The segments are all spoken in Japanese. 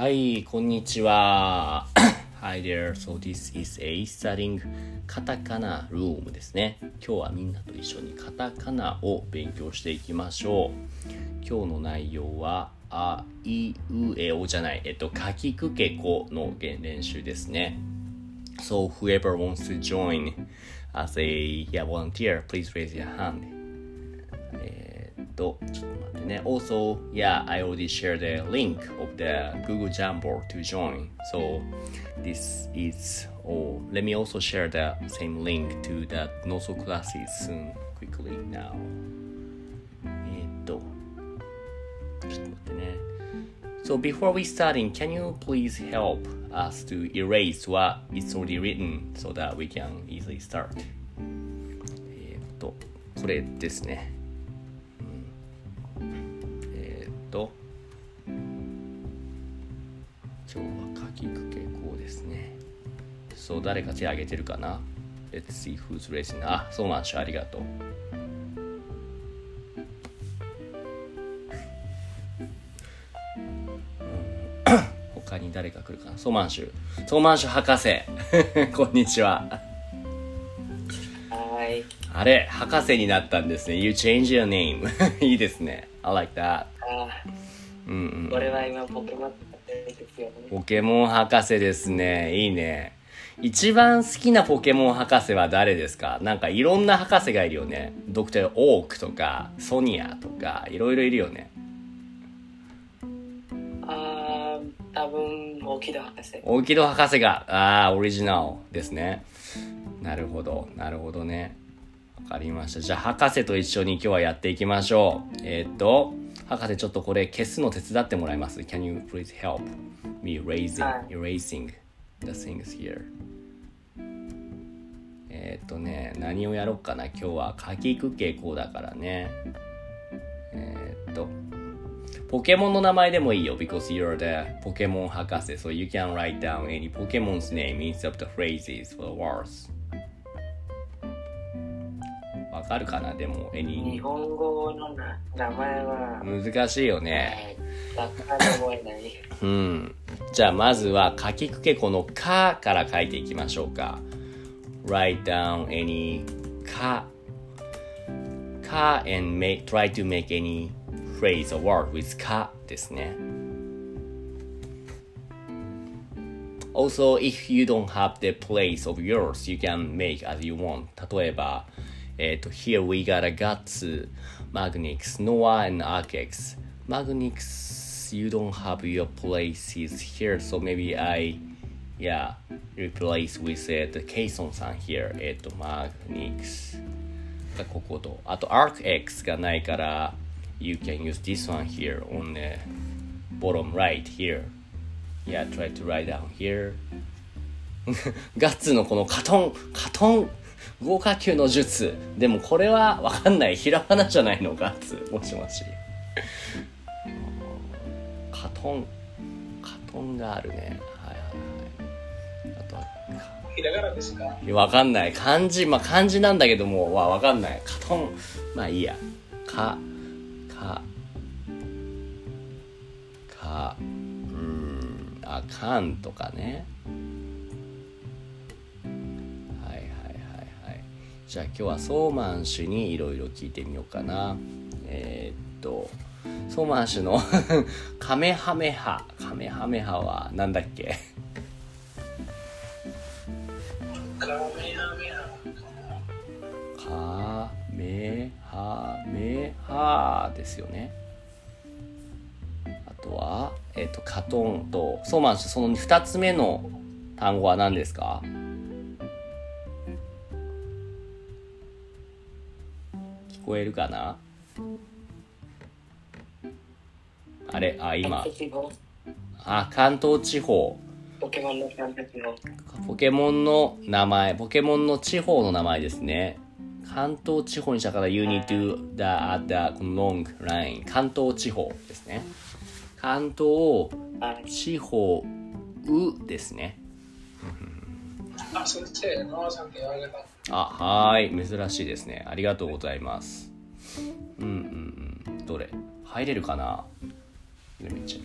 はい、こんにちは。Hi there. So this is a studying カタカナ room ですね。今日はみんなと一緒にカタカナを勉強していきましょう。今日の内容は、あいうえおじゃない、えっと、かきくけこの練習ですね。So whoever wants to join as a yeah, volunteer, please raise your hand. と、ちょっと待ってね。Also, yeah, I already shared the link of the Google Jamboard to join. So, this is all. Let me also share the same link to the Noso classes soon, quickly now. えっと、ちょっと待ってね。So, before we starting, can you please help us to erase what is already written so that we can easily start? これですね。と今日はかきくけこうですね。そう誰か手挙げてるかな。Let's see who's raising. あそうなんしゅありがとう。うん。他に誰か来るかな。ソーマンシュソーマンシュ博士。こんにちは。はい。あれ博士になったんですね。You change your name いいですね。I like that あうんうんー、これは今ポケモンですよね。ポケモン博士ですね。いいね。一番好きなポケモン博士は誰ですか？なんかいろんな博士がいるよね。ドクター・オークとか、ソニアとか、いろいろいるよね。あー、多分大木戸博士。大木戸博士が、ああ、オリジナルですね。なるほど、なるほどね。わかりました。じゃあ、博士と一緒に今日はやっていきましょう。えーっと、博士ちょっとこれ消すの手伝ってもらえます ?Can you please help me erasing, はい erasing the things here? えーっとね、何をやろうかな今日は書きくけこうだからね。えーっと、ポケモンの名前でもいいよ、because you're the ポケモン博士。So you can write down any Pokemon's name instead of the phrases for the words. わかるかなでも、日 any 本語のな名前は、難しいよね。なかなか覚えない。うん。じゃあまずは、かきくけこのかから書いていきましょうか。write down any か。か and make, try to make any phrase or word with かですね。Also, if you don't have the place of yours, you can make as you want. 例えば、えっ、と、here we got a guts, Magnix, Noah and Arcex. Magnix, you don't have your places here, so maybe I, yeah, replace with、uh, the Kson さん here. えっ、と、Magnix がここと。あと、ArcX がないから、you can use this one here on the bottom right here. Yeah, try to write down here. ガッツのこのカトン、カトン、豪華級の術。でもこれはわかんない。ひらがなじゃないの、ガッツ。もしもし。カトン、カトンがあるね。はいはいはい。あとは、ひらがなですかいやわかんない。漢字、まあ漢字なんだけども、わ、わかんない。カトン。まあいいや。か、か、か、うん、あかんとかね。じゃあ今日はソーマン氏にいろいろ聞いてみようかな。えーっと、ソーマン氏の カメハメハ。カメハメハはなんだっけ？カメハメハ。カメハメハですよね。あとは、えっ、と、カトンと、そうなんですその二つ目の単語は何ですか？聞こえるかな？あれ？あ、今。あ、関東地方。ポケモンの名前、ポケモンの地方の名前ですね。関東地方にしたから You need to the, the long line 関東地方ですね。関東はい。地方うですね。あ、先生、ノアさんって言われた。あ、はい。珍しいですね。ありがとうございます。うんうんうん。どれ入れるかな ?Let me check.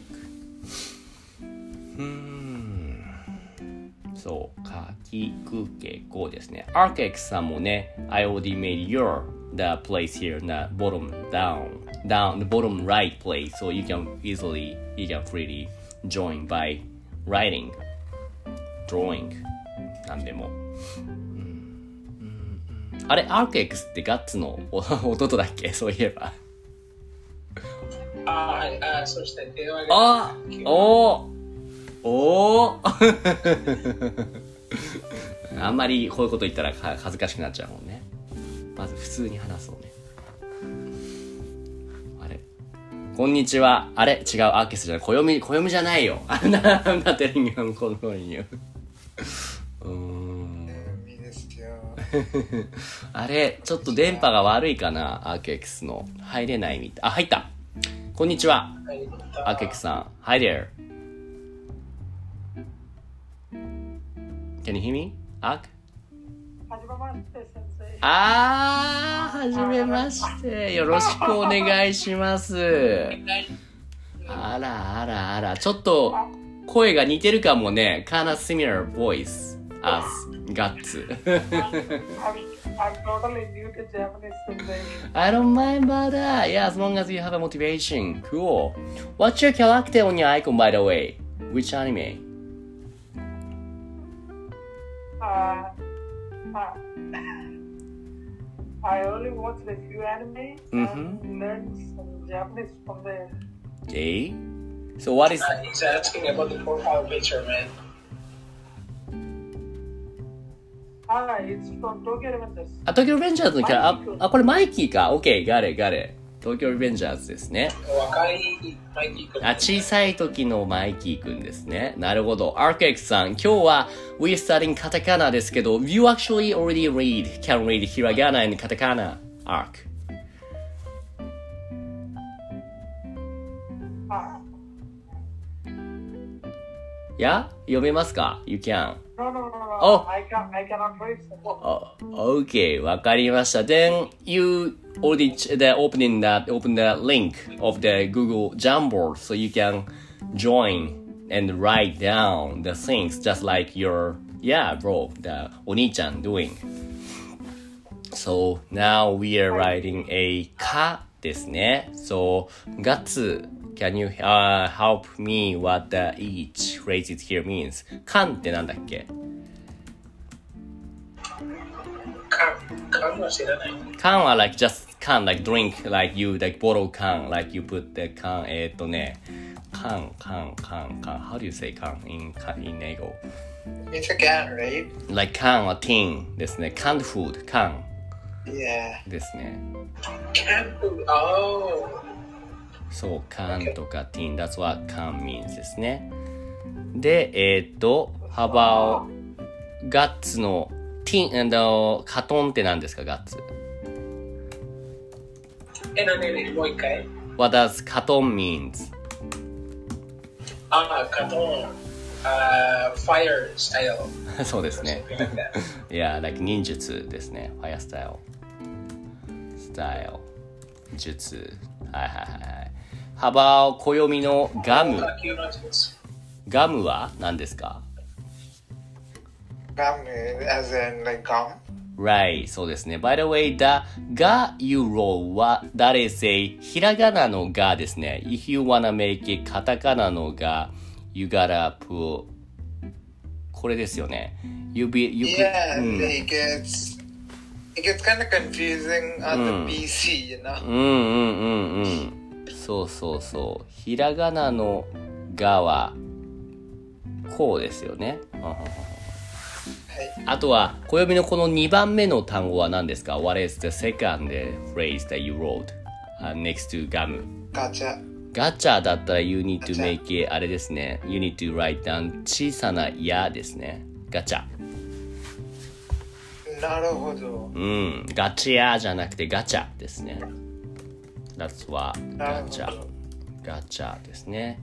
うん。そう。かきくけこですね。Arcex さんもね、I already made your the place here, the bottom down, down, the bottom right place, so you can easily, you can freely join by writing, drawing, なんでも。あれ、アーク X ってガッツのお 弟だっけ？そういえば。あ、はい。あ、そして手を挙げあおーおー あんまりこういうこと言ったらか恥ずかしくなっちゃうもんね。まず普通に話そうね。あれこんにちは。あれ違う、アーケスじゃない。暦、暦じゃないよ。あんな、I'm not telling you, I'm calling you. うーん。あれ、ちょっと電波が悪いかな、アーケックスの。入れないみたい。あ、入ったこんにちは、はい。アーケックスさん。Hi there. Can you hear me? アークあー、はじめまして。よろしくお願いします。あらあらあら、ちょっと声が似てるかもね。kinda similar voice as guts. I'm, I'm totally new to Japanese singing. I don't mind about that. Yeah, as long as you have a motivation. Cool. What's your character on your icon, by the way? Which anime? Uh, uh, I only watched a few anime and learned some Japanese from there. Okay. So what is... Uh, he's asking about the profile picture, man. Ah, it's from Tokyo Revengers. あ、東京リベンジャーズのキャラ、あ、あこれマイキーか？OK, ガレ、ガレ。東京リベンジャーズですね。若いマイキー君。あ、小さい時のマイキーくんですね。なるほど。アーケックさん、今日は We studying カタカナですけど、You actually already read, can read ひらがな and カタカナ arc. や読めますか ?You can. no, no, no, no. Oh. I, can, I cannot read. Oh, okay, わかりました。Then you already ch- the opening that open the link of the Google Jamboard so you can join and write down the things just like your yeah bro the お兄ちゃん doing. So now we are writing a かですね。So ガッツ Can you、uh, help me what the each phrases here means? かんってなんだっけか、かは知らない。 can は like just can like drink like you like bottle can like you put the can えーっとね can can can can how do you say can in in 英語 It's a can, right? like can は tin ですね canned food can Yeah. ですねキャンプ、oh. そう、can とか tin, that's what can means ですね。で、えっ、と、幅を、ガッツの tin, あの、カトンって何ですか、ガッツ？え、なにもう一回？What does カトン mean? ああ、カトン。Uh, fire そうですね。いや、なん忍術ですね。ファイアスタイル。スタイル。術。はいはいはいはい。幅を暦のガム。ガムは何ですか Gum, as in like gum. ?Right, そうですね。By the way, the が you roll は、that is a ひらがなのがですね。If you wanna make it カタカナのが、you gotta put これですよね。You be, you put- Yeah, うん like it's it gets kind of confusing on the PC, you know. うんうんうんうん。そうそうそう。ひらがなのがは、こうですよね。あとは、小読みのこの2番目の単語は何ですか ?What is the second phrase that you wrote、uh, next to ガム Gotcha. ガチャだったら you need to make it あれですね。you need to write down 小さな矢ですね。ガチャ。なるほど。うん。ガチャじゃなくてガチャですね。That's what ガチャ。ガチャですね。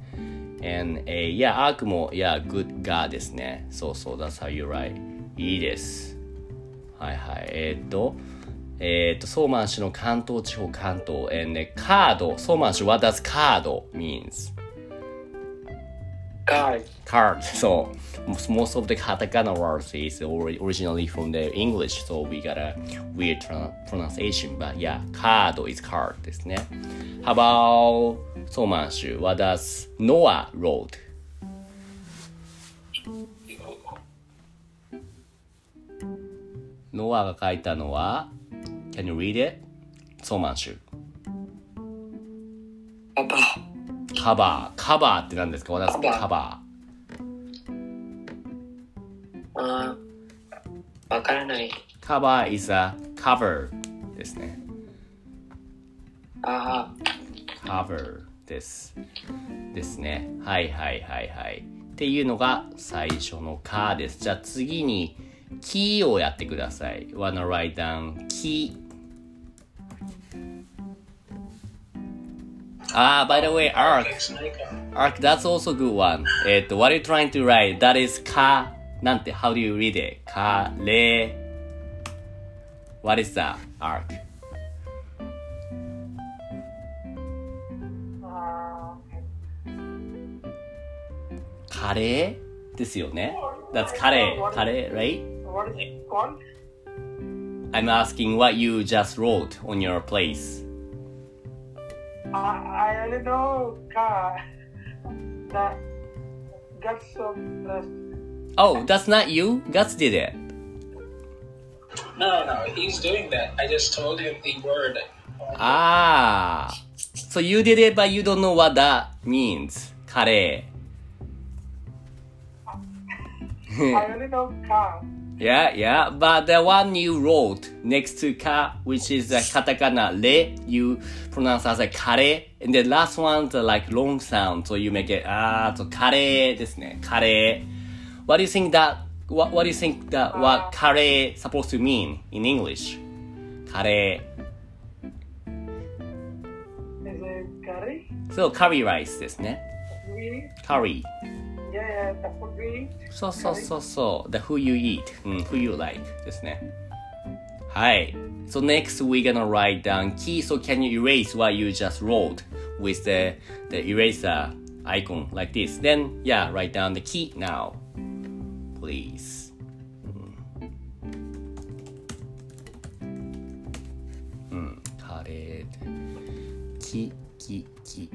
and a いや、アークも、いや、good がですね。そうそう、that's how you write. いいです。はいはい。えーっと、えーっと、ソーマン氏の関東地方関東。and ね、カード。ソーマン氏、what does カード means? Card. card. So most of the katakana words is ori- originally from the English, so we got a weird pronunciation. But yeah, card is card ですね。How about ソーマンシュ What does Noah wrote? ノアが書いたのは Can you read it? ソーマンシュ Papa. カバー。カバーって何ですか ?What does カバーカバ Uh, わからない。ー。カバー is a cover ですね。あ cover です。ですね。はいはいはいはい。っていうのが最初の「か」です。じゃあ次に「キ」をやってください。wanna write down「キ」。あ Ah, by the way, Ark. Ark, that's also good one. what are you trying to write? That is ka. Nante, how do you read it? Ka, that, Ark? Curry? ですよね That's curry. What is it called? I'm asking what you just wrote on your place. I, I only know car. The guts of the Oh, that's not you? Guts did it. No, no, no. He's doing that. I just told him the word. Ah. So you did it, but you don't know what that means. カレ I only know car. Yeah, yeah. But the one you wrote next to ka, which is the katakana "le," you pronounce as a kare. And the last one, the like long sound, so you make it ah, so kare ですね。kare. What do you think that? What What do you think that what kare supposed to mean in English? Kare. Is it curry? So curry rice ですね。Really? Curry yeah, yeah, the food we eat. そうそうそうそう。The who you eat. うん、who you like ですね。はい。So next we're gonna write down key. So can you erase what you just wrote with the, the eraser icon like this? Then, yeah, write down the key now. Please. うん。うん、カレー。キ、キ、キ。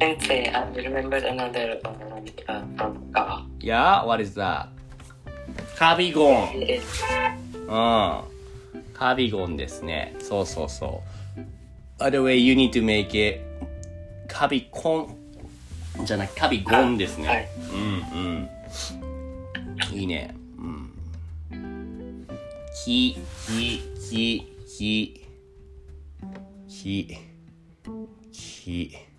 Sensei, I remembered another uh, uh, from Ka. Yeah, what is that? カビゴン。うん。カビゴンですね。そうそうそう。By the way, you need to make it カビコンじゃなくカビゴンですね。はいうんうん。いいね。うん。き、き、き、き、き、き。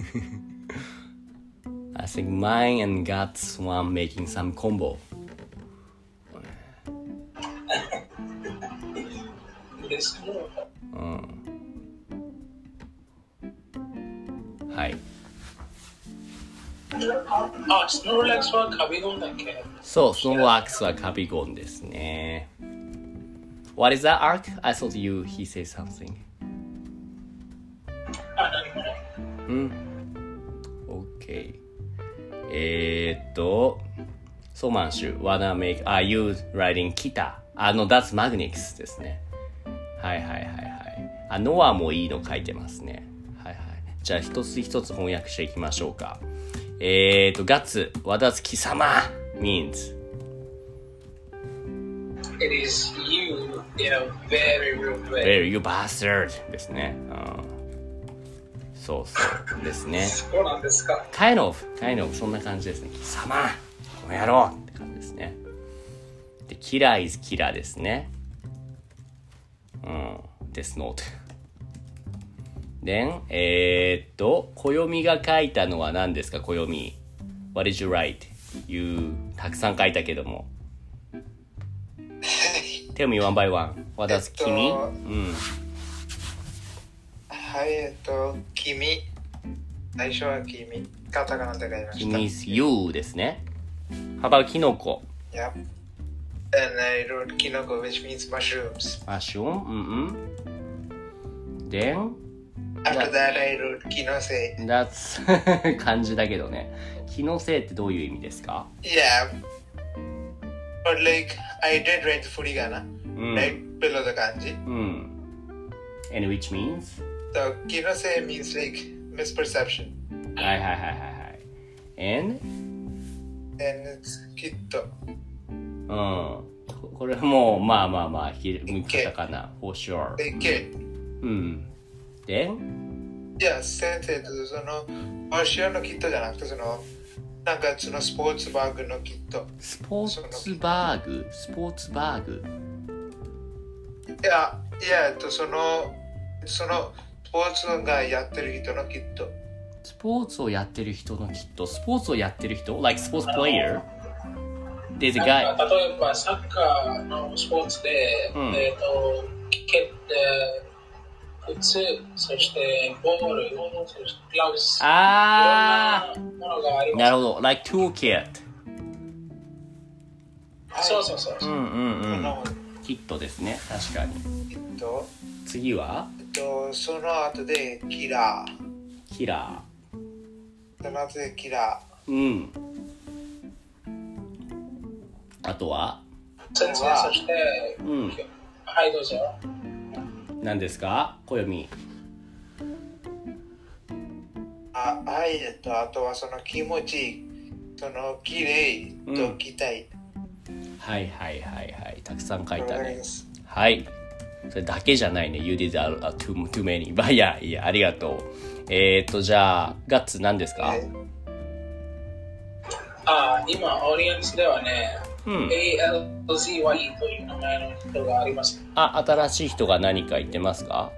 I think mine and Guts one making some combo. This more. はい。 Ah, Snorlax wa Kabigon だっけそう、スノーワークスはカビゴンですね。What is that arc? I thought you, he said something. あ、何もない。うん。 えー、っと、ソーマンシュ、wanna make, are you 来たあの、that's Magnix ですね。はいはいはいはい。あ、ノアもいいの書いてますね。はいはい。じゃあ一つ一つ翻訳していきましょうか。えー、っと、ガッツ、what does 貴様 means? it is you in a very rude way. Very you bastard ですね。うん。そうそうですね。そうなんですか kind of, kind of そんな感じですね。貴様この野郎って感じですね。で、キラー is キラーですね。うん。ですノート。then, えー、っと、暦が書いたのは何ですか、暦。What did you write? You たくさん書いたけども。Tell me one by one. What does えっと君？うん。はい、えっと、君。最初は君。カタカナで書きました。君 is you ですね。How about キノコ Yep. And I wrote kinoko, which means mushrooms. マッシュンうんうん。then, After that, I wrote kinose. that's 漢字だけどね。気のせいってどういう意味ですか Yeah. But like, I did write furigana うん。right below the kanji. うん。and which means? So kinose means like misperception. はいはいはいはいはい。and? And it's kitto. うん。ここれもうまあまあまあ、ひカタカナ。for sure. Like kid. うん。then? いや、先生とその、ファッションのキットじゃなくて、その、なんかそのスポーツバッグのキット。スポーツバーグ？スポーツバーグ？いや、いや、と、その、その、スポーツがやってる人のキット。スポーツをやってる人のきっと、スポーツをやってる人 ?like sports player? There's a guy. か例えばサッカーのスポーツで、うんえっ、と、けえー靴、そしてボール、そしてグラウス、あいろんなものがあ。なるほど。like toolkit. そうそうそう。うんうんうん。キットですね。確かに。キット。次は？と、その後でキラー。キラその後でキラー。うん。あとは？先生、そして、うん。はい、どうぞ。何ですか？暦。ー。あ、はい、えっと、あとはその気持ち、その綺麗と期待。はいはいはいはい。たくさん書いたねわかりま。す。はい。それだけじゃないね。You did a, a too, too many. まあいや、いや、ありがとう。えー、っと、じゃあ、ガッツ何ですか？えあ、今、オーディエンスではね、うん。ALZY という名前の人があります。あ、新しい人が何か言ってますか？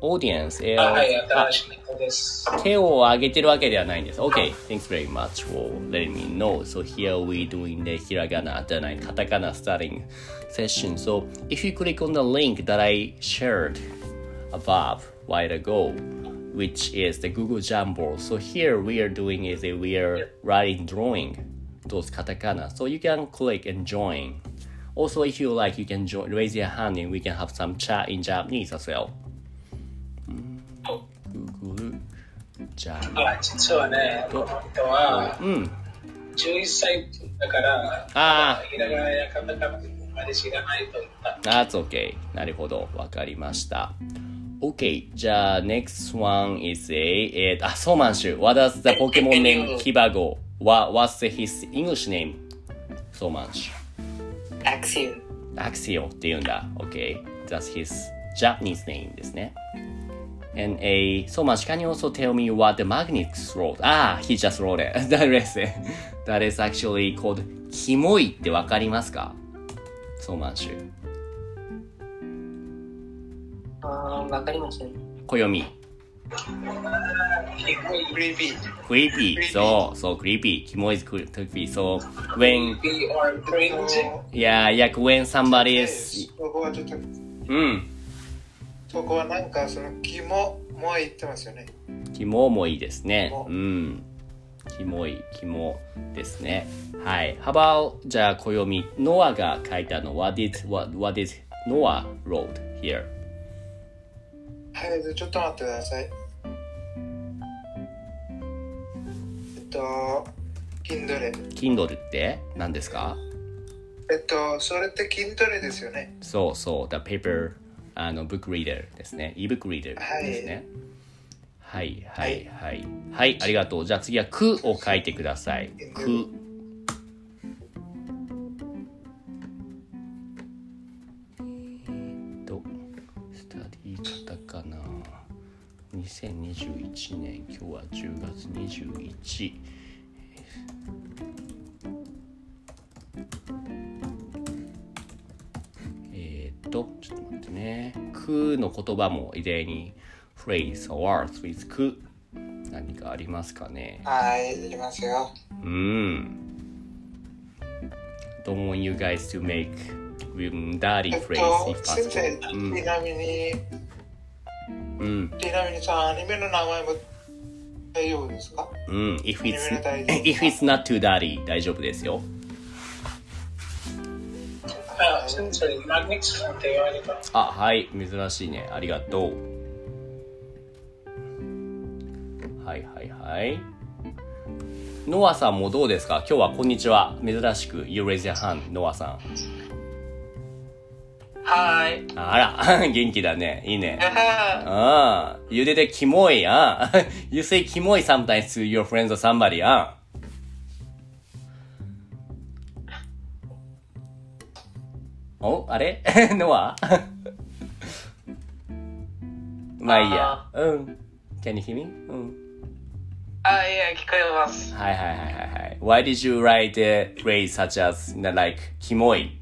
オーディエンス、えーあはい、あ新しい人です。手を挙げてるわけではないんです。OK, thanks very much for letting me know. So here we doing the hiragana, the nine katakana starting session. So if you click on the link that I shared above while ago, which is the Google Jamboard. So here we are doing is that we are writing, drawing those katakana. So you can click and join. Also, if you like, you can join, raise your hand and we can have some chat in Japanese as well. Jamboard. あ、実はね、この人はうん。11歳だから、あひらがなやカタカナまで知らないと言った。That's okay. なるほど。わかりました。OK. じゃあ、next one is a, えー、あ、ソーマンシュ。What does the Pokemon name キバゴ What, What's his English name? ソーマンシュ。Axio. アクシオって言うんだ。OK. That's his Japanese name ですね。And a, so much, can you also tell me what the Magnus wrote? Ah, he just wrote it. That is, that is actually called キモいってわかりますかソーマンシュ。あーわかりません。暦。クリーピー。creepy. So, so creepy. キモい is creepy. So, when, yeah, yeah, when somebody is, うん。そこはなんかその気も、言ってますよね。キモもいいですね。おうん。キモい、キモですね。はい。How about, じゃあ、暦。ノアが書いたのは、did, what, what did Noah wrote here? はい、ちょっと待ってください。えっと、Kindle。Kindle って何ですか？えっと、それって Kindle ですよね。そうそう。The paper, あの、ブックリーダーですね。ebook リーダーですね。はい、はい、はい。はい、ありがとう。じゃあ次は、くを書いてください。く。2021年今日は10月21っと、ちょっと待ってね。くの言葉も異例に、フレーズ、ワーツ、ウィズ、何かありますかね？はい、ありますよ。うん。Don't want you guys to make dirty phrase if possible. 先生、ちなみに、うん。ちなみにさ、アニメの名前も。大丈夫ですか？うん、if it's if it's not too dirty 大丈夫ですよ。あ、はい。珍しいね。ありがとう。はいはいはい。ノアさんもどうですか？今日はこんにちは。珍しく。You raise your hand ノアさん。はい。あら。元気だね。いいね。ああ。あ、you did a キモい、あ You say キモい sometimes to your friends or somebody, あおあれノアまあいいや。うん。Can you hear me? うん。あ、いや、聞こえます。はいはいはいはいはい。Why did you write a phrase such as, like, キモい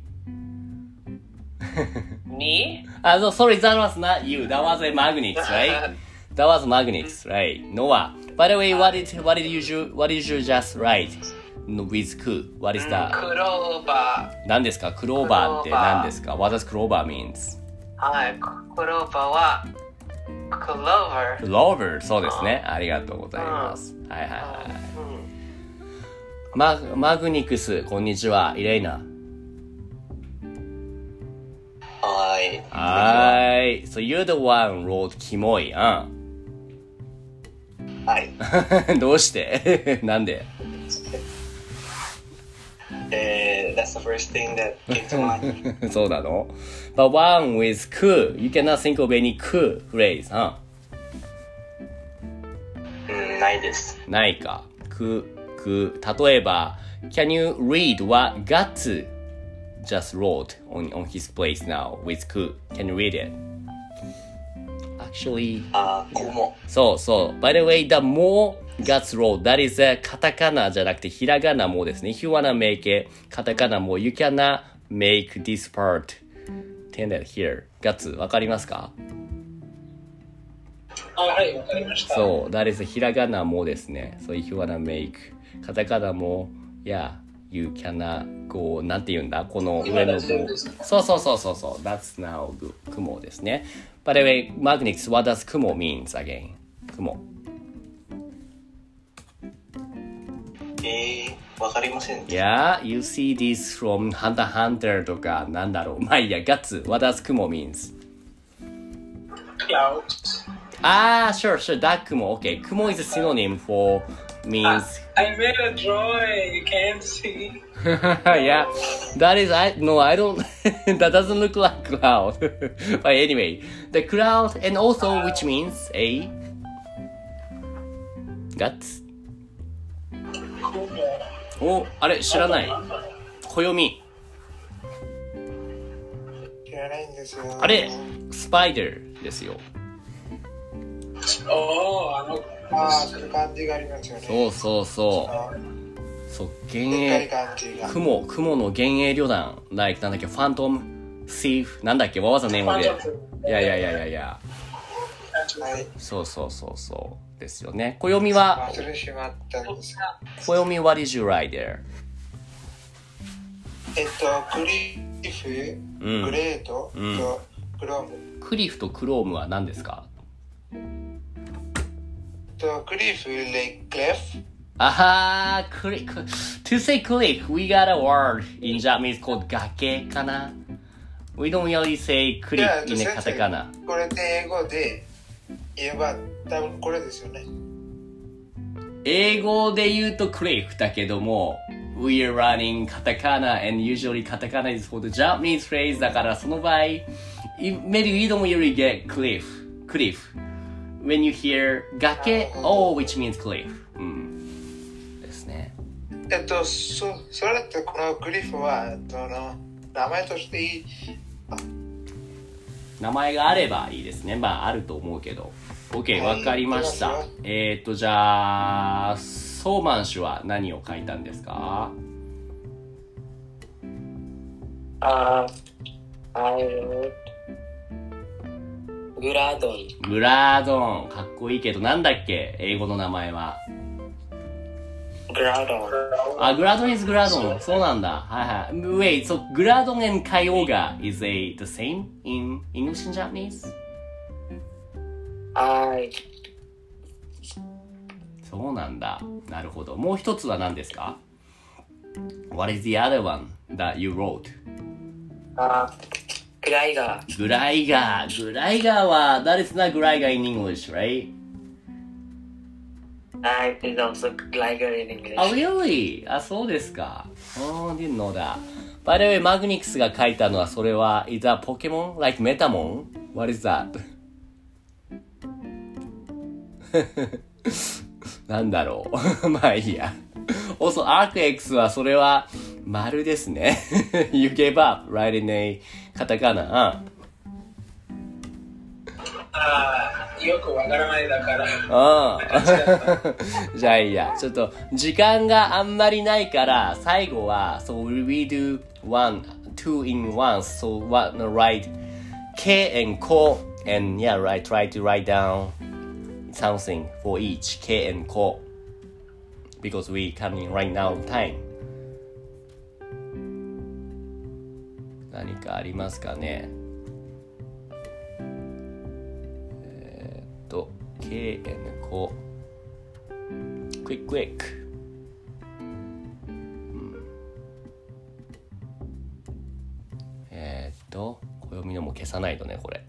Me? Ah, no, sorry, that was not you. That was a magnet, right? That was magnet, right? Noah. By the way, what did what did you what did you just write with ku? What is that? クローバ何ですか？クローバーって何ですか？What does クローバー means? ー。はい。クローバーは、クローバー。クローバー、そうですね。ありがとうございます。はいはいはい。ママグニクス、こんにちは。イレイナ。はい。はーい。So you're the one wrote キモい。うん。はい。どうして？なんで？That's the first thing that came to mind. そうなの ?But one with cool, you cannot think of any cool phrase, huh? うん、ないです。ないか。く、く、例えば、Can you read what Guts just wrote on, on his place now with ku? Can you read it? Actually, あ、こも。そうそう。By the way, the more Guts wrote, that is a カタカナじゃなくてひらがなもですね。If you wanna make it カタカナも、you cannot make this part tended here. Guts わかりますかあ、はい、わかりました。そう、that is ひらがなもですね。So if you wanna make カタカナも、yeah, you cannot こう、なんて言うんだこの上の棒。そうそうそうそうそう。That's now 雲ですね。By the way, Magnix, what does 雲 means again? 雲。えー、わかりません。 Yeah, you see this from Hunter x Hunter とか、なんだろう。まあいいや、ガッツ、what does 雲 means? クラウド。あー、sure, sure, that 雲。Okay, 雲 is a synonym for means I made a drawing, you can't see. yeah, that is I no I don't that doesn't look like cloud. but anyway, the cloud and also which means a guts. お、あれ知らない。暦。知らないんですよ。あれスパイダーですよ。おー、あの、ああ、そういう感じがありますよね。そうそうそあう。そう、幻影。雲、雲の幻影旅団。なんだっけ、ファントム、シーフ、なんだっけ、what was the name of it? いやいやいやいやいや。はい。そうそうそうそう。ですよね。暦は。暦 what did you write there? えっと、クリフ、うんグレートうんとクローム。クリフとクロームは何ですか？と、クリフ、レイクレフ。あはー、クリ、ク to say cliff, we got a word in Japanese called 崖かな We don't really say クリじゃあ、フ in a カタカナ。これで英語で言えば、多分これですよね。英語で言うとクリフだけども、We are running カタカナ and usually カタカナ is for the Japanese phrase だからその場合、い maybe we don't really get cliff, cliff. When you hear 崖 oh, which means cliff. うん。ですね。えっと、そそれだってこのクリフは、その、名前としていい。名前があればいいですね。まああると思うけど。OK、はいわかりました。えっ、ー、と、じゃあ、ソーマン氏は何を書いたんですか？Uh, I wrote Guradon. グラードン。かっこいいけど、なんだっけ？英語の名前は。Guradon. あ、グラドン is グラドン。そうなんだ。はいはい。Wait, so グラドン and カイオガ is a the same in English and Japanese? I そうなんだ。なるほど。もう一つは何ですか ?What is the other one that you wrote? uh, Graiga. グライガー。グライガーは、that is not グライガー in English, right? I is also Glider in English. Oh, really? あ、そうですか。Oh, didn't know that. By the way, マグニクスが書いたのは、それは、is a Pokemon? Like Metamon? What is that? なんだろう。まあいいや。Also, ArcX はそれは丸ですね。you gave up, right in a カタカナ。ああ、よくわからないだから。ああ。じゃあいいや。ちょっと、時間があんまりないから、最後は、so we do one, two in one, so what, write K and ko, and yeah, right, try to write down something for each K and ko. Because we coming right now time. 何かありますかねえーっと、K and ko. Quick, quick. えーっと、暦のも消さないとね、これ。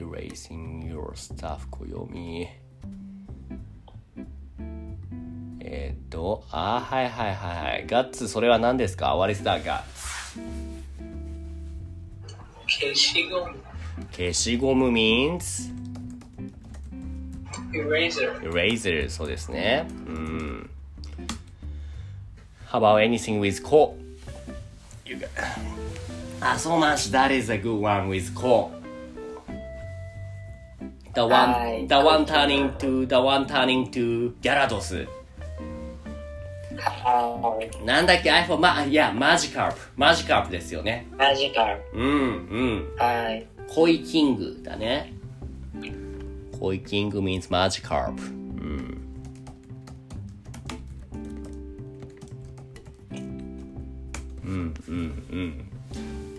Erasing your stuff 暦。えーっと、あーはいはいはいはい。ガッツ、それは何ですか ?What is that, ガッツ消しゴム、消しゴム means eraser、eraser そうですね。うん。How about anything with こ You got... あ、so much. That is a good one with こ The one, はい the one turning to, the one turning to ギャラドス。Uh, なんだっけ ?iPhone、ま、いや、マジカープ。マジカープですよね。Magikarp. うん、うん。I コイキングだね。コイキング means マジカープ。うん。うん、うん、うん。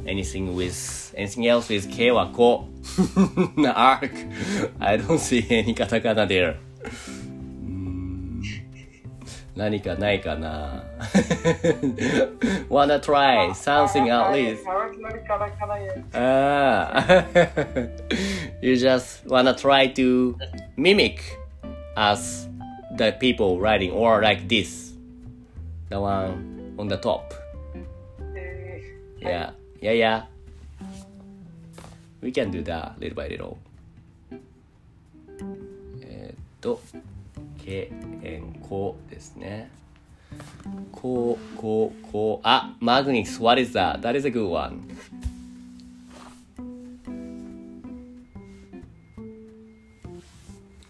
Anything with, anything else with K はこ。Arc. I don't see any カタカナ there. うん何かないかな Wanna try something at least? あわかりカタカナや Ah, you just wanna try to mimic us, the people writing, or like this, the one on the top. え Yeah, Yeah, yeah. We can do that little by little. えーっと、け、えん、こですね。こう、こう、こう。あ、マグニス、what is that? That is a good one.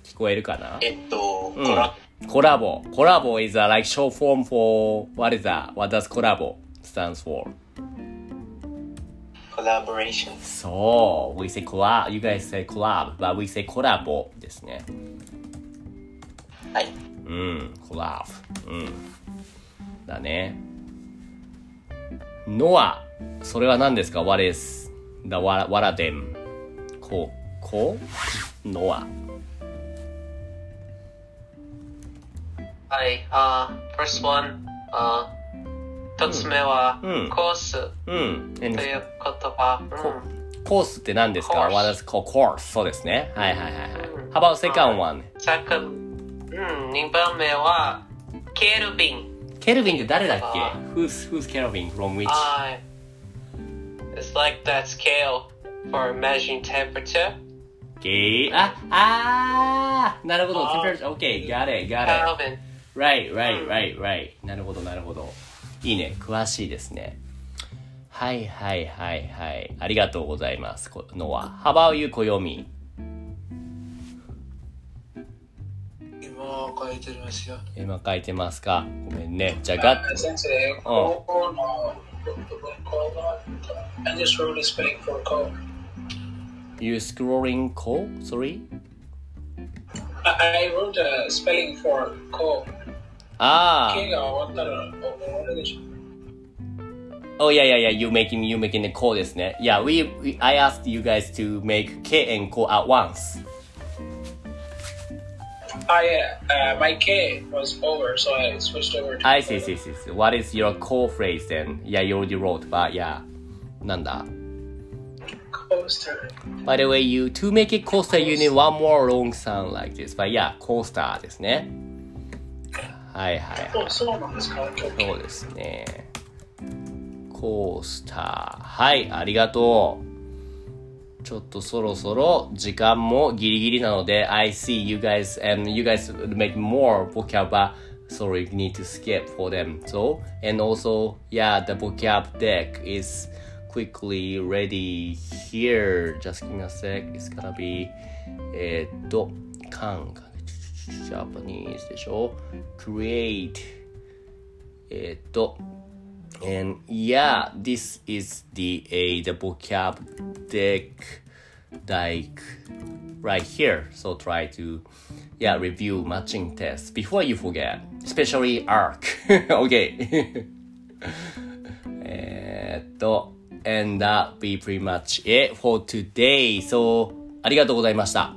聞こえるかなえっと、うんコラコラボ。コラボ is a like short form for what is that? What does コラボ stands for? Collaboration. そう。We say collab. You guys say collab, but we say コラボですね。はい。うん。コラボ。うん。だね。ノア。それは何ですか ?What is the what, what are them? こう、こうノア。はい、あ、first one、あ、一つ目は、うんコースうん。という言葉。うんコースって何ですか Course ?What is called course? そうですね。はいはいはいはい。うん How about second one? さく、うん、二番目は、ケルビン。ケルビンって誰だっけあ ?Who's, who's Kelvin? From which? はい。It's like that scale for measuring temperature. ゲーあ、あーなるほど。あ temperature. Okay, got it, got it. Kelvin. Right, right, right, right. なるほど、なるほど。 いいね、詳しいですね。はいはいはいはい。ありがとうございます。このは、ハバウユコヨミ。書いてますよ今書いてますか？ごめんね。じゃあ、ガッツ。You scrolling co? Sorry? I wrote a spelling for co. ああ。K が終わったら覚えられない。Oh, yeah, yeah, yeah. You making, you making the call ですね。Yeah, we, we, I asked you guys to make K and call at once. I, uh, my K was over, so I switched over to I see, see, see. see. What is your call phrase then? Yeah, you already wrote, but yeah. なんだ coaster. By the way, you to make it coaster, you need one more long sound like this. But yeah, coaster ですね。 はいはいはい。お、そうなんですかそうですね。コースター。はい、ありがとう。ちょっとそろそろ時間もギリギリなので、I see you guys and you guys make more vocab, sorry, need to skip for them. So, and also, yeah, the vocab deck is quickly ready here. Just give me a sec. It's gonna be, えーっと、can, Japanese でしょ ?create, えーっと、and yeah, this is the a the vocab deck like right here. So try to yeah review matching tests before you forget, especially ARC. okay. えーっと and that be pretty much it for today. So ありがとうございました。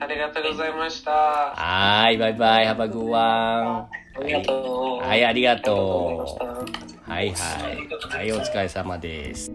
ありがとうございました。はーい、バイバイ、have a good one. ありがとう。はい、ありがと。う。はいはい。はい、お疲れ様です。